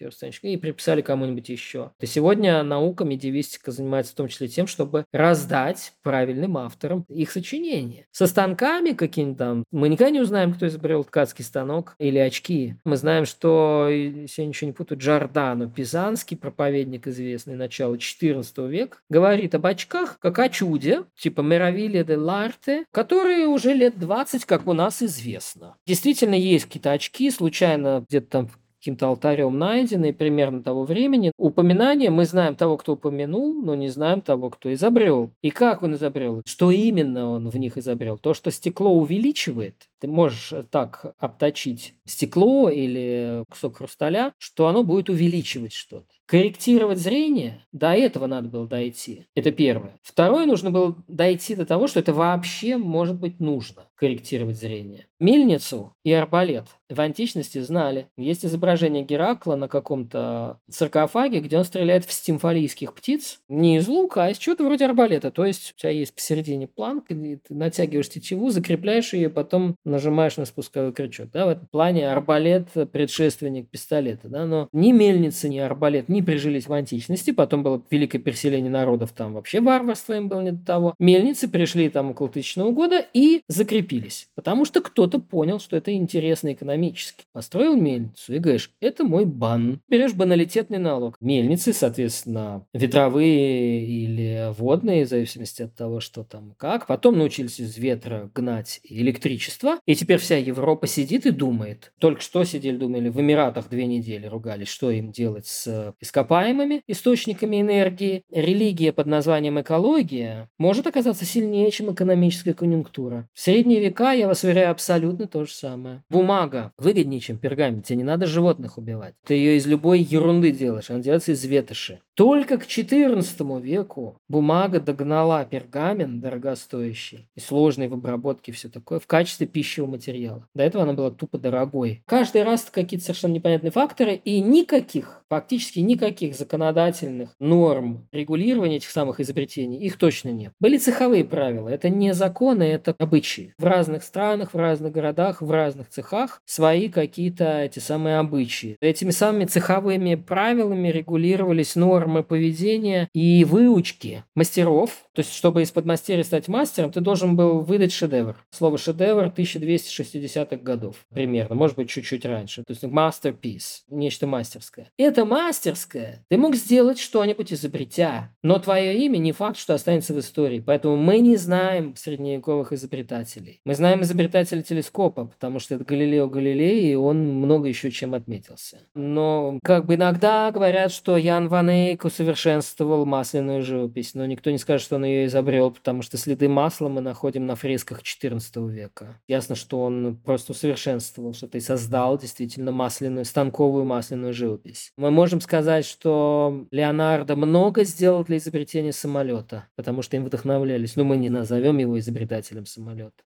и приписали кому-нибудь еще. И сегодня наука, медиевистика занимается в том числе тем, чтобы раздать правильным авторам их сочинения. Со станками какими-то мы никогда не узнаем, кто изобрел ткацкий станок или очки. Мы знаем, что, если я ничего не путаю, Джордано Пизанский, проповедник известный начала XIV века, говорит об очках как о чуде, типа Меравилия де Ларте, которые уже лет 20, как у нас известно. Действительно, есть какие-то очки, случайно где-то там каким-то алтарем найденные примерно того времени. Упоминание мы знаем того, кто упомянул, но не знаем того, кто изобрел. И как он изобрел, что именно он в них изобрел. То, что стекло увеличивает, ты можешь так обточить стекло или кусок хрусталя, что оно будет увеличивать что-то. Корректировать зрение, до этого надо было дойти. Это первое. Второе, нужно было дойти до того, что это вообще может быть нужно, корректировать зрение. Мельницу и арбалет в античности знали. Есть изображение Геракла на каком-то саркофаге, где он стреляет в стимфалийских птиц. Не из лука, а из чего-то вроде арбалета. То есть у тебя есть посередине планка, ты натягиваешь тетиву, закрепляешь ее, потом нажимаешь на спусковой крючок. Да, в этом плане арбалет – предшественник пистолета. Да, но ни мельница, ни арбалет не прижились в античности. Потом было великое переселение народов, там вообще варварство им было не до того. Мельницы пришли там около тысячного года и закрепились. Потому что кто-то понял, что это интересно экономически. Построил мельницу и говоришь, это мой бан. Берешь баналитетный налог. Мельницы, соответственно, ветровые или водные, в зависимости от того, что там как. Потом научились из ветра гнать электричество. И теперь вся Европа сидит и думает. Только что сидели, думали, в Эмиратах две недели ругались, что им делать с ископаемыми источниками энергии. Религия под названием экология может оказаться сильнее, чем экономическая конъюнктура. В средние века, я вас уверяю, абсолютно то же самое. Бумага выгоднее, чем пергамент. Тебе не надо животных убивать. Ты ее из любой ерунды делаешь. Она делается из ветоши. Только к XIV веку бумага догнала пергамент дорогостоящий и сложный в обработке все такое в качестве пищевого материала. До этого она была тупо дорогой. Каждый раз какие-то совершенно непонятные факторы и никаких, фактически никаких законодательных норм регулирования этих самых изобретений, их точно нет. Были цеховые правила. Это не законы, это обычаи. В разных странах, в разных городах, в разных цехах свои какие-то эти самые обычаи. Этими самыми цеховыми правилами регулировались нормы поведения и выучки мастеров. То есть, чтобы из подмастерья стать мастером, ты должен был выдать шедевр. Слово шедевр 1260-х годов примерно, может быть, чуть-чуть раньше. То есть, masterpiece, нечто мастерское. Это мастерское ты мог сделать что-нибудь изобретя, но твое имя не факт, что останется в истории. Поэтому мы не знаем средневековых изобретателей. Мы знаем изобретателя телескопа, потому что это Галилео Галилей, и он много еще чем отметился. Но как бы иногда говорят, что Ян Ван Эйк усовершенствовал масляную живопись, но никто не скажет, что он ее изобрел, потому что следы масла мы находим на фресках XIV века. Ясно, что он просто усовершенствовал что-то и создал действительно масляную, станковую масляную живопись. Мы можем сказать, что Леонардо много сделал для изобретения самолета, потому что им вдохновлялись, но мы не назовем его изобретателем самолета.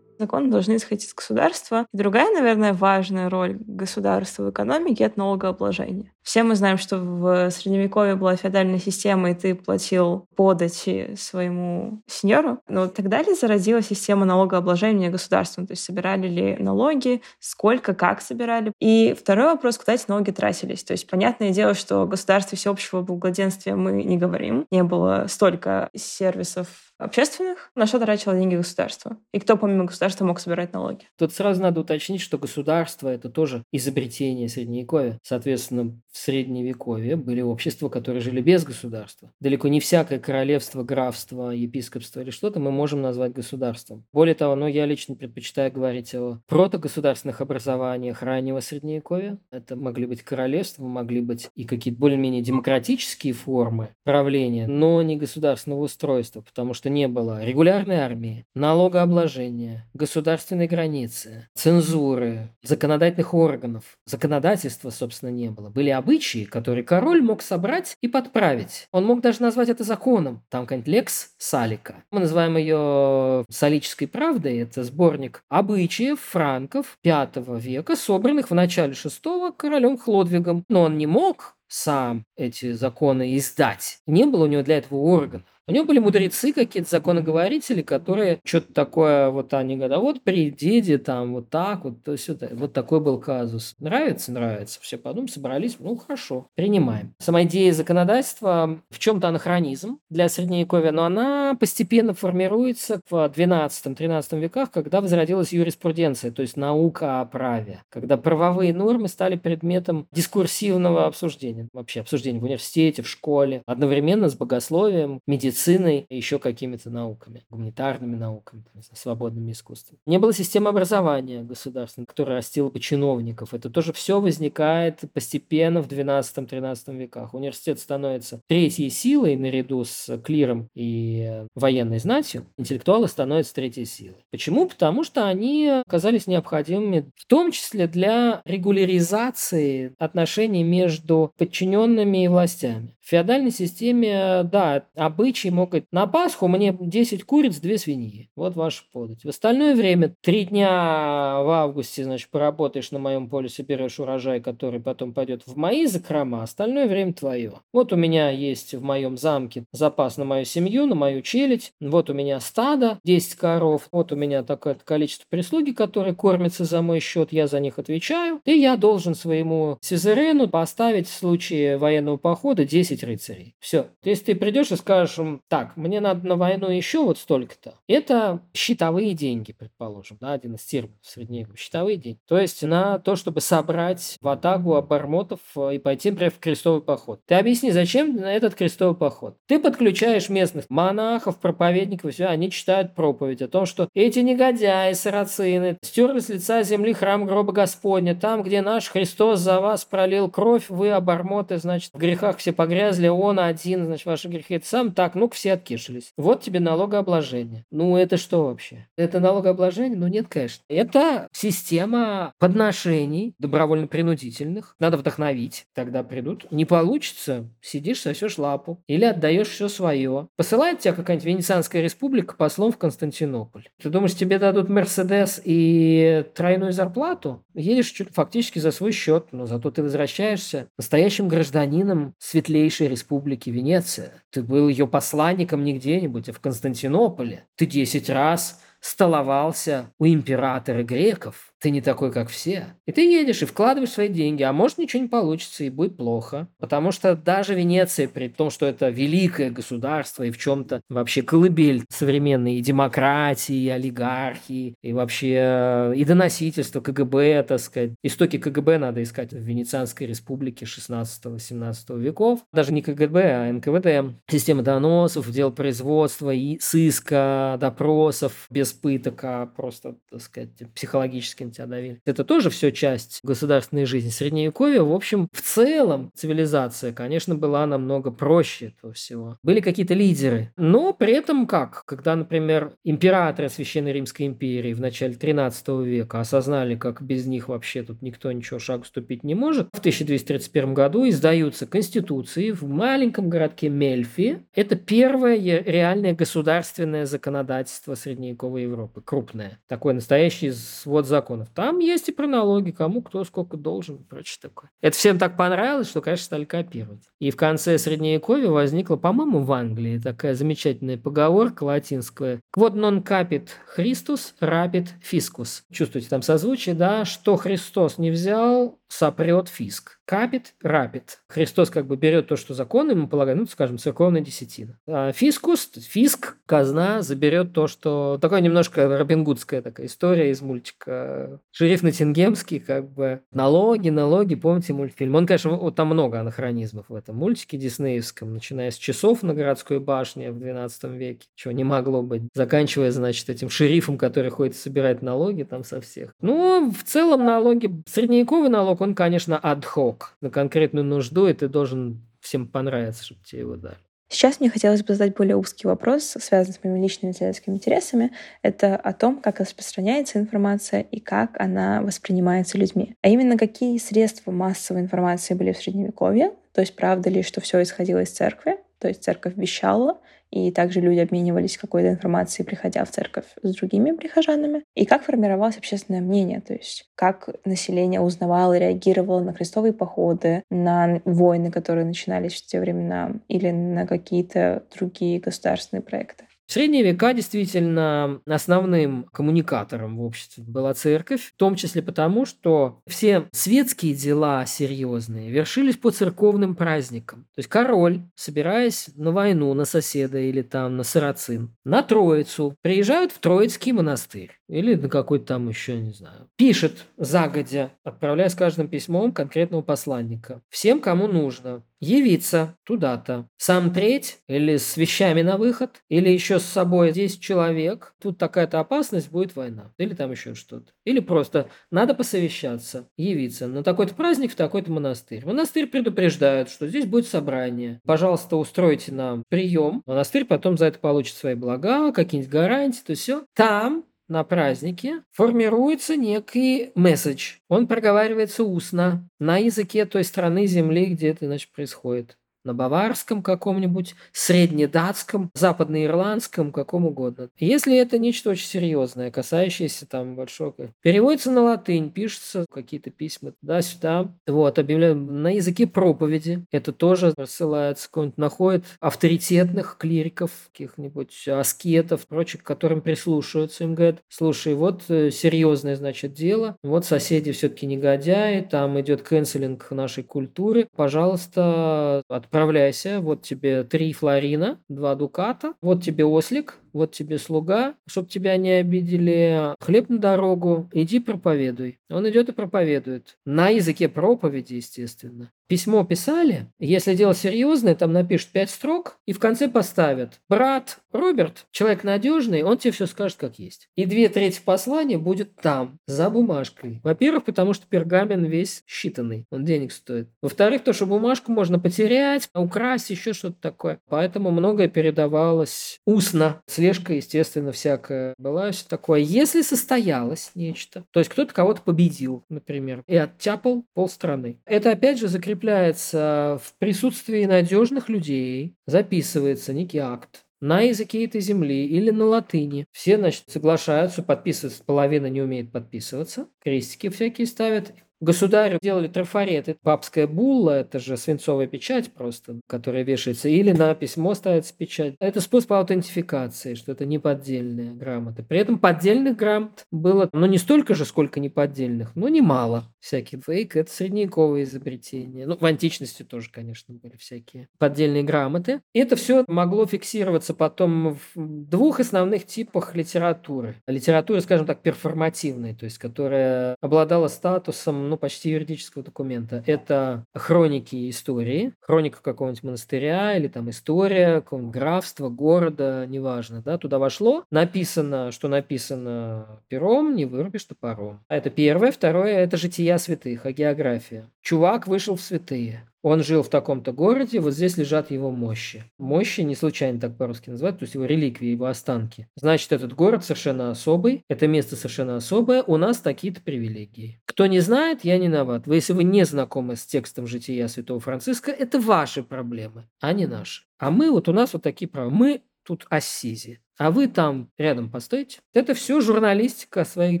Законы должны исходить из государства. И другая, наверное, важная роль государства в экономике — это налогообложение. Все мы знаем, что в Средневековье была феодальная система, и ты платил подати своему сеньору. Но тогда ли зародилась система налогообложения государством? То есть собирали ли налоги, сколько, как собирали? И второй вопрос, куда эти налоги тратились? То есть понятное дело, что о государстве всеобщего благоденствия мы не говорим. Не было столько сервисов общественных, на что тратило деньги государства? И кто помимо государства мог собирать налоги? Тут сразу надо уточнить, что государство – это тоже изобретение Средневековья. Соответственно, в Средневековье были общества, которые жили без государства. Далеко не всякое королевство, графство, епископство или что-то мы можем назвать государством. Более того, ну, я лично предпочитаю говорить о протогосударственных образованиях раннего Средневековья. Это могли быть королевства, могли быть и какие-то более-менее демократические формы правления, но не государственного устройства, потому что не было регулярной армии, налогообложения, государственной границы, цензуры, законодательных органов. Законодательства, собственно, не было. Были обычаи, которые король мог собрать и подправить. Он мог даже назвать это законом. Там какая-нибудь лекс Салика. Мы называем ее Салической правдой. Это сборник обычаев франков V века, собранных в начале VI королем Хлодвигом. Но он не мог сам эти законы издать. Не было у него для этого органа. У него были мудрецы какие-то, законоговорители, которые что-то такое, вот они говорят, а вот при деде там вот так вот, то есть это, вот такой был казус. Нравится? Нравится. Все подумали, собрались, ну хорошо, принимаем. Сама идея законодательства в чем-то анахронизм для Средневековья, но она постепенно формируется в 12-13 веках, когда возродилась юриспруденция, то есть наука о праве, когда правовые нормы стали предметом дискурсивного обсуждения, вообще обсуждения в университете, в школе, одновременно с богословием, медициной, медициной и еще какими-то науками, гуманитарными науками, свободными искусствами. Не было системы образования государственной, которая растила бы чиновников. Это тоже все возникает постепенно в 12-13 веках. Университет становится третьей силой наряду с клиром и военной знатью. Интеллектуалы становятся третьей силой. Почему? Потому что они оказались необходимыми в том числе для регуляризации отношений между подчиненными и властями. В феодальной системе, да, обычаи могут на Пасху мне 10 куриц, 2 свиньи. Вот ваша подать. В остальное время 3 дня в августе, значит, поработаешь на моем поле, соберешь урожай, который потом пойдет в мои закрома, остальное время твое. Вот у меня есть в моем замке запас на мою семью, на мою челядь. Вот у меня стадо, 10 коров. Вот у меня такое количество прислуги, которые кормятся за мой счет, я за них отвечаю. И я должен своему сюзерену поставить в случае военного похода 10 10 рыцарей. Все. Если ты придешь и скажешь так, мне надо на войну еще вот столько-то, это щитовые деньги, предположим, да, один из терминов средневековья, щитовые деньги. То есть на то, чтобы собрать в атаку обормотов э, и пойти, например, в крестовый поход. Ты объясни, зачем на этот крестовый поход? Ты подключаешь местных монахов, проповедников, все, они читают проповедь о том, что эти негодяи, сарацины, стерли с лица земли храм гроба Господня, там, где наш Христос за вас пролил кровь, вы, обормоты, значит, в грехах все погрязли, он один, значит, ваши грехи. Это сам так, ну-ка все откишились. Вот тебе налогообложение. Ну, это что вообще? Это налогообложение? Ну, нет, конечно. Это система подношений добровольно-принудительных. Надо вдохновить, тогда придут. Не получится, сидишь, сосешь лапу. Или отдаешь все свое. Посылает тебя какая-нибудь Венецианская республика послом в Константинополь. Ты думаешь, тебе дадут Мерседес и тройную зарплату? Едешь чуть фактически за свой счет, но зато ты возвращаешься настоящим гражданином светлейшей республики Венеция. Ты был ее посланником не где-нибудь, а в Константинополе. Ты десять раз столовался у императора греков. Ты не такой, как все. И ты едешь и вкладываешь свои деньги, а может ничего не получится и будет плохо. Потому что даже Венеция, при том, что это великое государство и в чем-то вообще колыбель современной и демократии, и олигархии, и вообще и доносительства КГБ, так сказать. Истоки КГБ надо искать в Венецианской республике 16-17 веков. Даже не КГБ, а НКВД. Система доносов, дел производства и сыска, допросов без пыток, а просто, так сказать, психологически тебя давили. Это тоже все часть государственной жизни. Средневековья, в общем, в целом цивилизация, конечно, была намного проще этого всего. Были какие-то лидеры. Но при этом как? Когда, например, императоры Священной Римской империи в начале 13 века осознали, как без них вообще тут никто ничего шагу ступить не может, в 1231 году издаются конституции в маленьком городке Мельфи. Это первое реальное государственное законодательство средневековой Европы, крупное. Такой настоящий свод законов законов. Там есть и про налоги, кому кто сколько должен и прочее такое. Это всем так понравилось, что, конечно, стали копировать. И в конце Средневековья возникла, по-моему, в Англии такая замечательная поговорка латинская. Quod non capit Christus, rapid fiscus. Чувствуете там созвучие, да? Что Христос не взял, сопрет фиск. Капит, рапит. Христос как бы берет то, что закон ему полагает, ну, скажем, церковная десятина. А фискус, фиск, казна, заберет то, что... Такое немножко робингудская такая история из мультика. Шериф Натингемский, как бы, налоги, налоги, помните мультфильм? Он, конечно, вот там много анахронизмов в этом мультике диснеевском, начиная с часов на городской башне в 12 веке, чего не могло быть, заканчивая, значит, этим шерифом, который ходит и собирает налоги там со всех. Ну, в целом налоги, средневековый налог, он, конечно, адхок на конкретную нужду, и ты должен всем понравиться, чтобы тебе его дали. Сейчас мне хотелось бы задать более узкий вопрос, связанный с моими личными исследовательскими интересами. Это о том, как распространяется информация и как она воспринимается людьми. А именно, какие средства массовой информации были в Средневековье, то есть правда ли, что все исходило из церкви, то есть церковь вещала, и также люди обменивались какой-то информацией, приходя в церковь с другими прихожанами. И как формировалось общественное мнение, то есть как население узнавало и реагировало на крестовые походы, на войны, которые начинались в те времена, или на какие-то другие государственные проекты. В средние века действительно основным коммуникатором в обществе была церковь, в том числе потому, что все светские дела серьезные вершились по церковным праздникам. То есть король, собираясь на войну на соседа или там на сарацин, на Троицу, приезжают в Троицкий монастырь или на какой-то там еще, не знаю, пишет загодя, отправляя с каждым письмом конкретного посланника. Всем, кому нужно явиться туда-то. Сам треть или с вещами на выход, или еще с собой 10 человек. Тут такая-то опасность, будет война. Или там еще что-то. Или просто надо посовещаться, явиться на такой-то праздник в такой-то монастырь. Монастырь предупреждает, что здесь будет собрание. Пожалуйста, устройте нам прием. Монастырь потом за это получит свои блага, какие-нибудь гарантии, то все. Там на празднике формируется некий месседж. Он проговаривается устно на языке той страны земли, где это значит, происходит на баварском каком-нибудь, среднедатском, западноирландском, каком угодно. Если это нечто очень серьезное, касающееся там большого... Переводится на латынь, пишутся какие-то письма туда-сюда. Вот, объявляем на языке проповеди. Это тоже рассылается, какой-нибудь находит авторитетных клириков, каких-нибудь аскетов, прочих, к которым прислушиваются. Им говорят, слушай, вот э, серьезное, значит, дело. Вот соседи все-таки негодяи, там идет канцелинг нашей культуры. Пожалуйста, отправляйте отправляйся, вот тебе три флорина, два дуката, вот тебе ослик, вот тебе слуга, чтобы тебя не обидели, хлеб на дорогу, иди проповедуй. Он идет и проповедует. На языке проповеди, естественно. Письмо писали, если дело серьезное, там напишут пять строк и в конце поставят «Брат Роберт, человек надежный, он тебе все скажет как есть». И две трети послания будет там, за бумажкой. Во-первых, потому что пергамен весь считанный, он денег стоит. Во-вторых, то, что бумажку можно потерять, украсть, еще что-то такое. Поэтому многое передавалось устно. Слежка, естественно, всякая была, все такое. Если состоялось нечто, то есть кто-то кого-то победил, например, и оттяпал полстраны. Это опять же закрепляется в присутствии надежных людей, записывается некий акт на языке этой земли или на латыни. Все, значит, соглашаются, подписываться, половина не умеет подписываться, крестики всякие ставят, Государю делали трафарет. Это папская булла, это же свинцовая печать просто, которая вешается. Или на письмо ставится печать. Это способ аутентификации, что это не поддельные грамоты. При этом поддельных грамот было, ну, не столько же, сколько не поддельных, но немало. Всякие фейк – это средневековые изобретения. Ну, в античности тоже, конечно, были всякие поддельные грамоты. И это все могло фиксироваться потом в двух основных типах литературы. Литература, скажем так, перформативной, то есть которая обладала статусом ну, почти юридического документа. Это хроники истории, хроника какого-нибудь монастыря или там история какого-нибудь графства, города, неважно, да, туда вошло, написано, что написано пером, не вырубишь топором. А это первое. Второе – это жития святых, а география. Чувак вышел в святые. Он жил в таком-то городе, вот здесь лежат его мощи. Мощи не случайно так по-русски называют, то есть его реликвии, его останки. Значит, этот город совершенно особый, это место совершенно особое, у нас такие-то привилегии. Кто не знает, я не виноват. Вы, если вы не знакомы с текстом жития святого Франциска, это ваши проблемы, а не наши. А мы, вот у нас вот такие права. Мы тут Ассизи. А вы там рядом постойте. Это все журналистика своих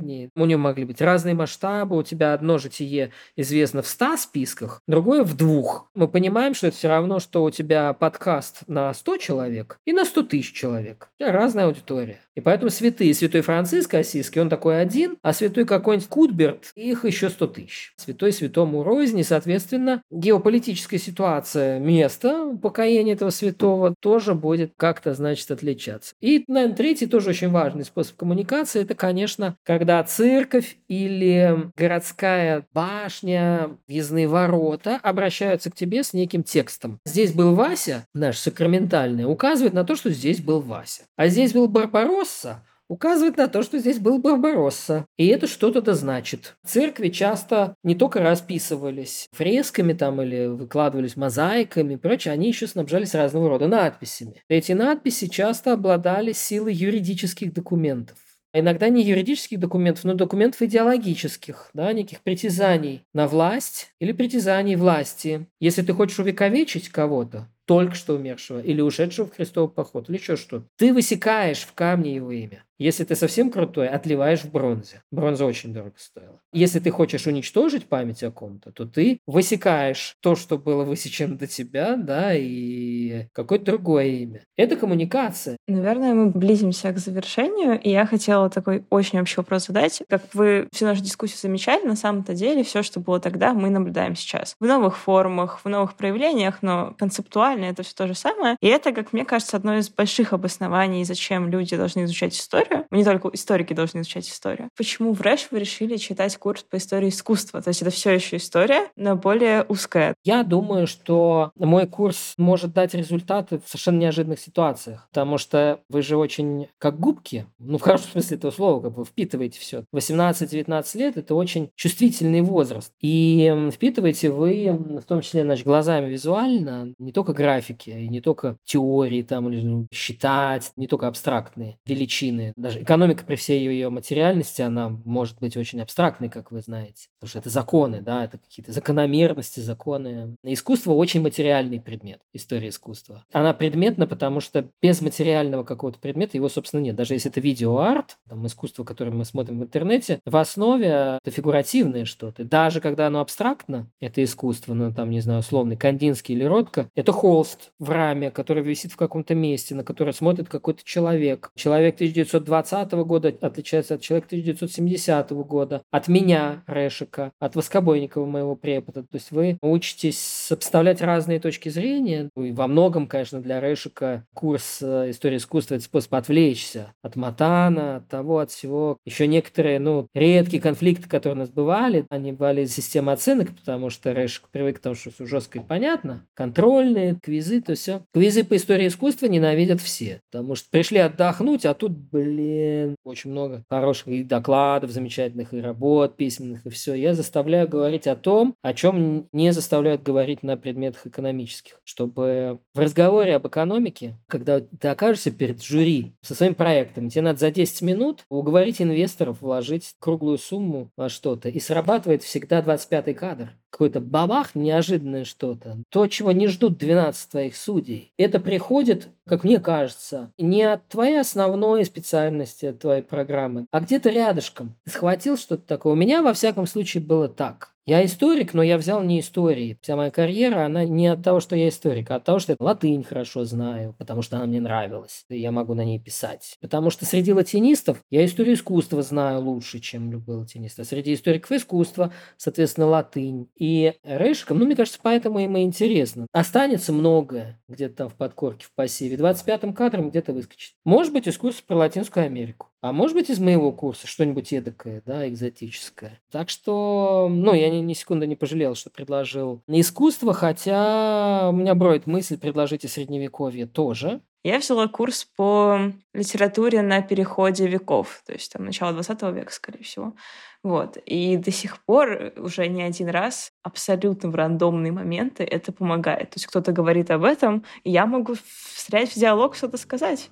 дней. У нее могли быть разные масштабы, у тебя одно житие известно в 100 списках, другое в двух. Мы понимаем, что это все равно, что у тебя подкаст на 100 человек и на 100 тысяч человек. У тебя разная аудитория. И поэтому святые, святой Франциск Осиский, он такой один, а святой какой-нибудь Кутберт, их еще 100 тысяч. Святой святому рознь, соответственно, геополитическая ситуация, место покаяния этого святого тоже будет как-то, значит, отличаться. И, наверное, третий тоже очень важный способ коммуникации, это, конечно, когда церковь или городская башня, въездные ворота обращаются к тебе с неким текстом. Здесь был Вася, наш сакраментальный, указывает на то, что здесь был Вася. А здесь был Барбаросса, указывает на то, что здесь был Барбаросса. И это что-то да значит. Церкви часто не только расписывались фресками там или выкладывались мозаиками и прочее, они еще снабжались разного рода надписями. Эти надписи часто обладали силой юридических документов. Иногда не юридических документов, но документов идеологических, да, неких притязаний на власть или притязаний власти. Если ты хочешь увековечить кого-то, только что умершего, или ушедшего в Христовый поход, или еще что. Ты высекаешь в камне его имя. Если ты совсем крутой, отливаешь в бронзе. Бронза очень дорого стоила. Если ты хочешь уничтожить память о ком-то, то ты высекаешь то, что было высечено до тебя, да, и какое-то другое имя. Это коммуникация. Наверное, мы близимся к завершению, и я хотела такой очень общий вопрос задать. Как вы всю нашу дискуссию замечали, на самом-то деле все, что было тогда, мы наблюдаем сейчас. В новых формах, в новых проявлениях, но концептуально это все то же самое. И это, как мне кажется, одно из больших обоснований, зачем люди должны изучать историю, историю. Не только историки должны изучать историю. Почему в РЭШ вы решили читать курс по истории искусства? То есть это все еще история, но более узкая. Я думаю, что мой курс может дать результаты в совершенно неожиданных ситуациях, потому что вы же очень как губки, ну в хорошем смысле этого слова, как бы впитываете все. 18-19 лет – это очень чувствительный возраст. И впитываете вы, в том числе, значит, глазами визуально, не только графики, и не только теории, там, или ну, считать, не только абстрактные величины, даже экономика при всей ее материальности, она может быть очень абстрактной, как вы знаете. Потому что это законы, да, это какие-то закономерности, законы. Искусство очень материальный предмет, история искусства. Она предметна, потому что без материального какого-то предмета его, собственно, нет. Даже если это видеоарт, там, искусство, которое мы смотрим в интернете, в основе это фигуративное что-то. Даже когда оно абстрактно, это искусство, ну, там, не знаю, условный Кандинский или Ротко, это холст в раме, который висит в каком-то месте, на который смотрит какой-то человек. Человек 1900 1920 года отличается от человека 1970 года, от меня, Решика, от Воскобойникова, моего препода. То есть вы учитесь сопоставлять разные точки зрения. И во многом, конечно, для Решика курс э, истории искусства – это способ отвлечься от Матана, от того, от всего. Еще некоторые, ну, редкие конфликты, которые у нас бывали, они бывали из системы оценок, потому что Решик привык к тому, что все жестко и понятно. Контрольные, квизы, то все. Квизы по истории искусства ненавидят все, потому что пришли отдохнуть, а тут, блин, блин, очень много хороших и докладов замечательных, и работ письменных, и все. Я заставляю говорить о том, о чем не заставляют говорить на предметах экономических. Чтобы в разговоре об экономике, когда ты окажешься перед жюри со своим проектом, тебе надо за 10 минут уговорить инвесторов вложить круглую сумму во что-то. И срабатывает всегда 25-й кадр какой-то бабах, неожиданное что-то, то, чего не ждут 12 твоих судей, это приходит, как мне кажется, не от твоей основной специальности, от твоей программы, а где-то рядышком. схватил что-то такое. У меня, во всяком случае, было так. Я историк, но я взял не истории. Вся моя карьера, она не от того, что я историк, а от того, что я латынь хорошо знаю, потому что она мне нравилась, и я могу на ней писать. Потому что среди латинистов я историю искусства знаю лучше, чем любой латинист. А среди историков искусства, соответственно, латынь. И Решиком, ну, мне кажется, поэтому им и интересно. Останется многое где-то там в подкорке, в пассиве. 25-м кадром где-то выскочит. Может быть, курса про Латинскую Америку. А может быть, из моего курса что-нибудь эдакое, да, экзотическое. Так что, ну, я ни, ни секунды не пожалел, что предложил искусство, хотя у меня броет мысль предложить и средневековье тоже. Я взяла курс по литературе на переходе веков, то есть там начало 20 века, скорее всего. Вот. И до сих пор уже не один раз абсолютно в рандомные моменты это помогает. То есть кто-то говорит об этом, и я могу встрять в диалог что-то сказать.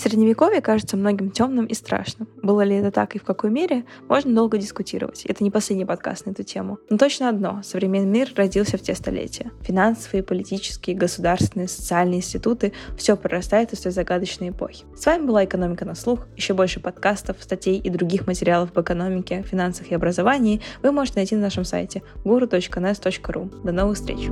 Средневековье кажется многим темным и страшным. Было ли это так и в какой мере, можно долго дискутировать. Это не последний подкаст на эту тему. Но точно одно — современный мир родился в те столетия. Финансовые, политические, государственные, социальные институты — все прорастает из той загадочной эпохи. С вами была «Экономика на слух». Еще больше подкастов, статей и других материалов по экономике, финансах и образовании вы можете найти на нашем сайте guru.nes.ru. До новых встреч!